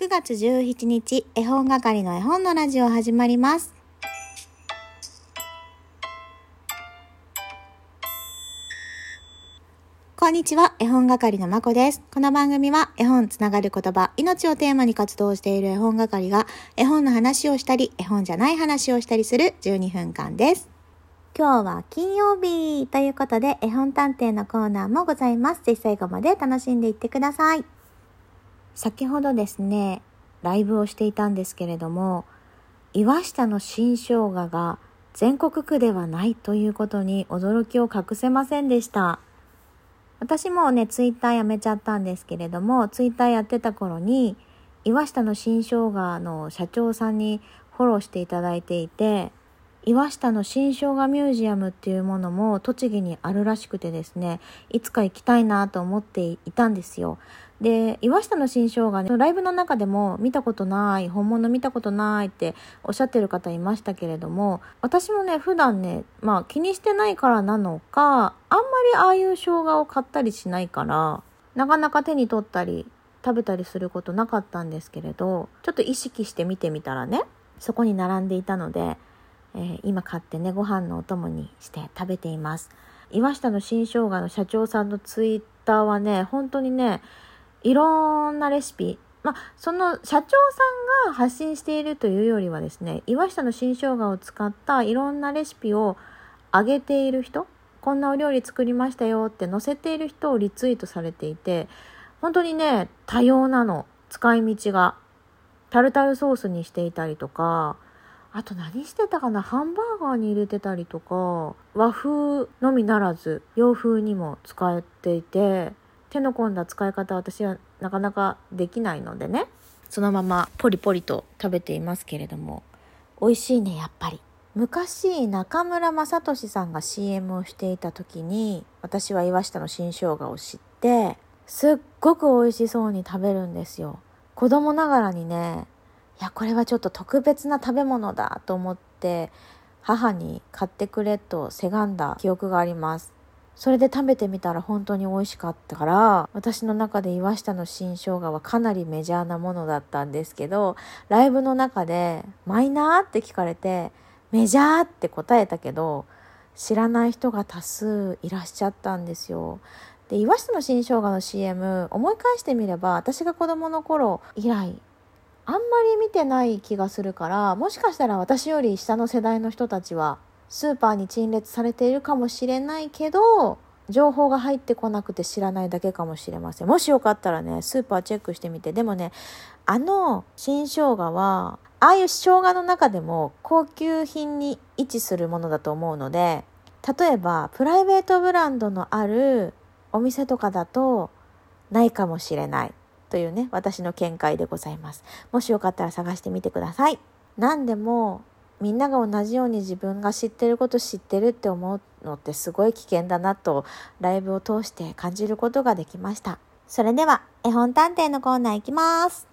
9月17日、絵本係の絵本のラジオ始まります。こんにちは、絵本係のまこです。この番組は絵本つながる言葉、命をテーマに活動している絵本係が絵本の話をしたり、絵本じゃない話をしたりする12分間です。今日は金曜日ということで絵本探偵のコーナーもございます。ぜひ最後まで楽しんでいってください。先ほどですね、ライブをしていたんですけれども、岩下の新生姜が全国区ではないということに驚きを隠せませんでした。私もね、ツイッターやめちゃったんですけれども、ツイッターやってた頃に、岩下の新生姜の社長さんにフォローしていただいていて、岩下の新生姜ミュージアムっていうものも栃木にあるらしくてですね、いつか行きたいなと思っていたんですよ。で、岩下の新生姜ね、ライブの中でも見たことない、本物見たことないっておっしゃってる方いましたけれども、私もね、普段ね、まあ気にしてないからなのか、あんまりああいう生姜を買ったりしないから、なかなか手に取ったり食べたりすることなかったんですけれど、ちょっと意識して見てみたらね、そこに並んでいたので、えー今買ってね、ご飯のお供にして食べています。岩下の新生姜の社長さんのツイッターはね、本当にね、いろんなレシピ、まあ、その社長さんが発信しているというよりはですね、岩下の新生姜を使ったいろんなレシピを上げている人、こんなお料理作りましたよって載せている人をリツイートされていて、本当にね、多様なの、使い道が。タルタルソースにしていたりとか、あと何してたかな？ハンバーガーに入れてたりとか、和風のみならず洋風にも使えていて、手の込んだ使い方私はなかなかできないのでね、そのままポリポリと食べていますけれども、美味しいね、やっぱり。昔、中村雅俊さんが CM をしていた時に、私は岩下の新生姜を知って、すっごく美味しそうに食べるんですよ。子供ながらにね、いや、これはちょっと特別な食べ物だと思って、母に買ってくれとせがんだ記憶があります。それで食べてみたら本当に美味しかったから、私の中で岩下の新生姜はかなりメジャーなものだったんですけど、ライブの中でマイナーって聞かれて、メジャーって答えたけど、知らない人が多数いらっしゃったんですよ。で、岩下の新生姜の CM 思い返してみれば、私が子供の頃以来、あんまり見てない気がするから、もしかしたら私より下の世代の人たちは、スーパーに陳列されているかもしれないけど、情報が入ってこなくて知らないだけかもしれません。もしよかったらね、スーパーチェックしてみて。でもね、あの新生姜は、ああいう生姜の中でも高級品に位置するものだと思うので、例えばプライベートブランドのあるお店とかだとないかもしれないというね、私の見解でございます。もしよかったら探してみてください。何でもみんなが同じように自分が知ってること知ってるって思うのってすごい危険だなとライブを通して感じることができました。それでは絵本探偵のコーナーいきます。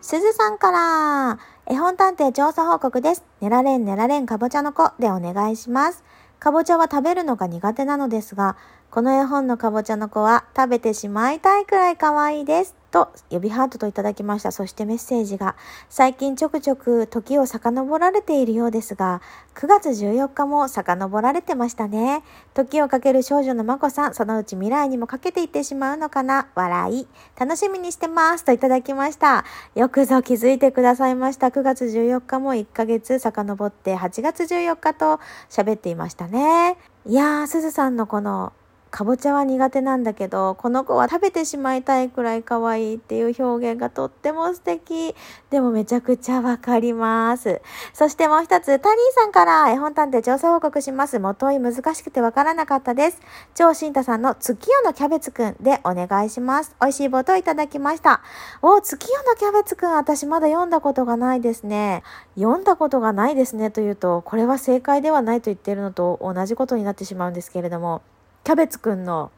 すずさんから、絵本探偵調査報告です。ねられんねられんかぼちゃの子でお願いします。かぼちゃは食べるのが苦手なのですが、この絵本のかぼちゃの子は食べてしまいたいくらい可愛いです。と、指ハートといただきました。そしてメッセージが、最近ちょくちょく時を遡られているようですが、9月14日も遡られてましたね。時をかける少女のまこさん、そのうち未来にもかけていってしまうのかな笑い。楽しみにしてます。といただきました。よくぞ気づいてくださいました。9月14日も1ヶ月遡って8月14日と喋っていましたね。いやー、すずさんのこのかぼちゃは苦手なんだけど、この子は食べてしまいたいくらい可愛いっていう表現がとっても素敵。でもめちゃくちゃわかります。そしてもう一つ、タニーさんから絵本探偵調査報告します。もとい難しくてわからなかったです。超新太さんの月夜のキャベツくんでお願いします。美味しい棒といただきました。お、月夜のキャベツくん、私まだ読んだことがないですね。読んだことがないですねというと、これは正解ではないと言ってるのと同じことになってしまうんですけれども、キャベツくんの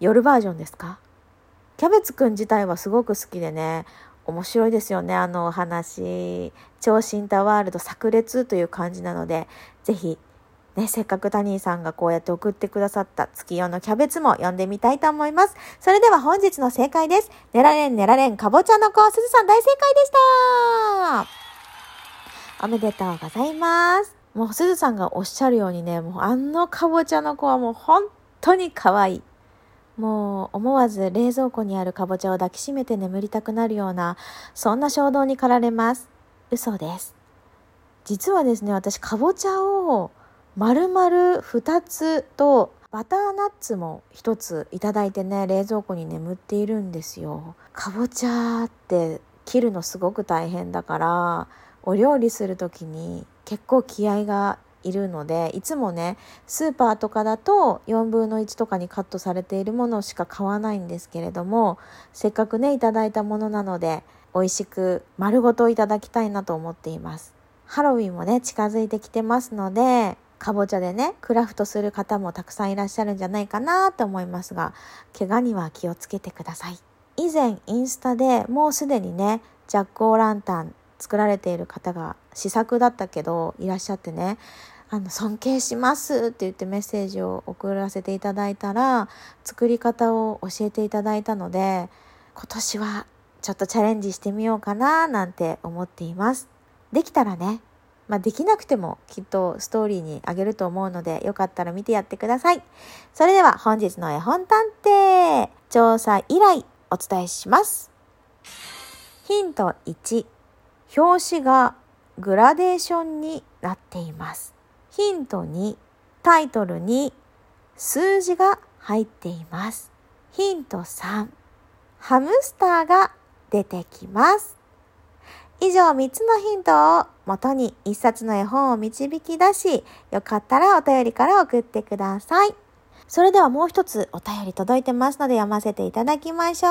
夜バージョンですか？キャベツくん自体はすごく好きでね、面白いですよね、あのお話。超新太ワールド炸裂という感じなので、ぜひね、せっかくタニーさんがこうやって送ってくださった月夜のキャベツも読んでみたいと思います。それでは本日の正解です。ねられんねられんかぼちゃの子、すずさん大正解でしたおめでとうございます。もうすずさんがおっしゃるようにね、もうあのかぼちゃの子はもう本当に可愛い。もう思わず冷蔵庫にあるかぼちゃを抱きしめて眠りたくなるような、そんな衝動に駆られます。嘘です。実はですね、私かぼちゃを丸々2つとバターナッツも1ついただいてね冷蔵庫に眠っているんですよかぼちゃって切るのすごく大変だからお料理する時に結構気合がいるのでいつもねスーパーとかだと4分の1とかにカットされているものしか買わないんですけれどもせっかくねいただいたものなので美味しく丸ごといただきたいなと思っています。ハロウィンもね近づいてきてますのでかぼちゃでねクラフトする方もたくさんいらっしゃるんじゃないかなと思いますが怪我には気をつけてください。以前インスタでもうすでにねジャック・オー・ランタン作られている方が試作だったけどいらっしゃってねあの尊敬しますって言ってメッセージを送らせていただいたら作り方を教えていただいたので今年はちょっとチャレンジしてみようかななんて思っていますできたらねまあ、できなくてもきっとストーリーにあげると思うのでよかったら見てやってください。それでは本日の絵本探偵調査依頼お伝えします。ヒント1表紙がグラデーションになっています。ヒント2タイトルに数字が入っています。ヒント3ハムスターが出てきます。以上3つのヒントを元に1冊の絵本を導き出し、よかったらお便りから送ってください。それではもう一つお便り届いてますので読ませていただきましょう。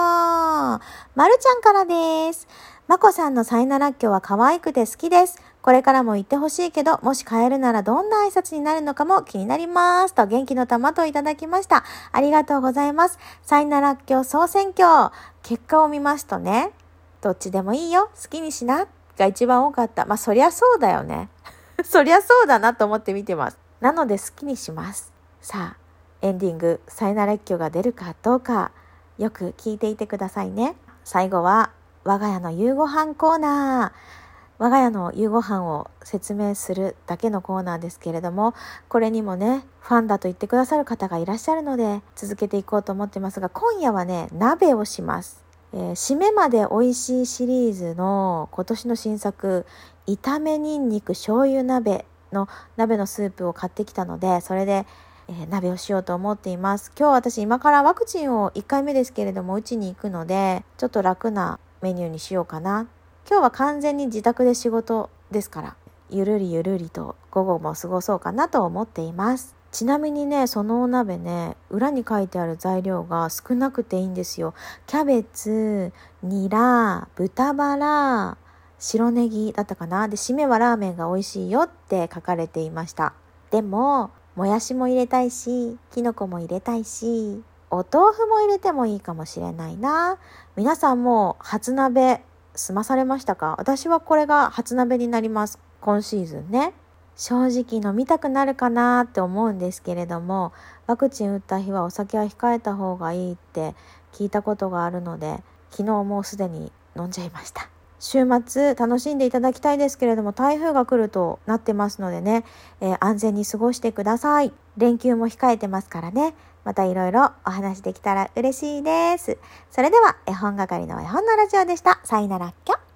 まるちゃんからです。まこさんのサイナラッキョは可愛くて好きです。これからも言ってほしいけど、もし変えるならどんな挨拶になるのかも気になります。と元気の玉といただきました。ありがとうございます。サイナラッキョ総選挙。結果を見ますとね、どっちでもいいよ。好きにしな。が一番多かった。まあ、そりゃそうだよね。そりゃそうだなと思って見てます。なので好きにします。さあ、エンディング、サイナ列挙が出るかどうか、よく聞いていてくださいね。最後は、我が家の夕ご飯コーナー。我が家の夕ご飯を説明するだけのコーナーですけれども、これにもね、ファンだと言ってくださる方がいらっしゃるので、続けていこうと思ってますが、今夜はね、鍋をします。えー、締めまで美味しいシリーズの今年の新作炒めにんにく醤油鍋の鍋のスープを買ってきたのでそれで、えー、鍋をしようと思っています今日私今からワクチンを1回目ですけれども打ちに行くのでちょっと楽なメニューにしようかな今日は完全に自宅で仕事ですからゆるりゆるりと午後も過ごそうかなと思っていますちなみにね、そのお鍋ね、裏に書いてある材料が少なくていいんですよ。キャベツ、ニラ、豚バラ、白ネギだったかな。で、締めはラーメンが美味しいよって書かれていました。でも、もやしも入れたいし、きのこも入れたいし、お豆腐も入れてもいいかもしれないな。皆さんも初鍋済まされましたか？私はこれが初鍋になります。今シーズンね。正直飲みたくなるかなって思うんですけれどもワクチン打った日はお酒は控えた方がいいって聞いたことがあるので昨日もうすでに飲んじゃいました週末楽しんでいただきたいですけれども台風が来るとなってますのでね、えー、安全に過ごしてください。連休も控えてますからね。またいろいろお話できたら嬉しいです。それでは絵本係の絵本のラジオでした。さいならっきょ。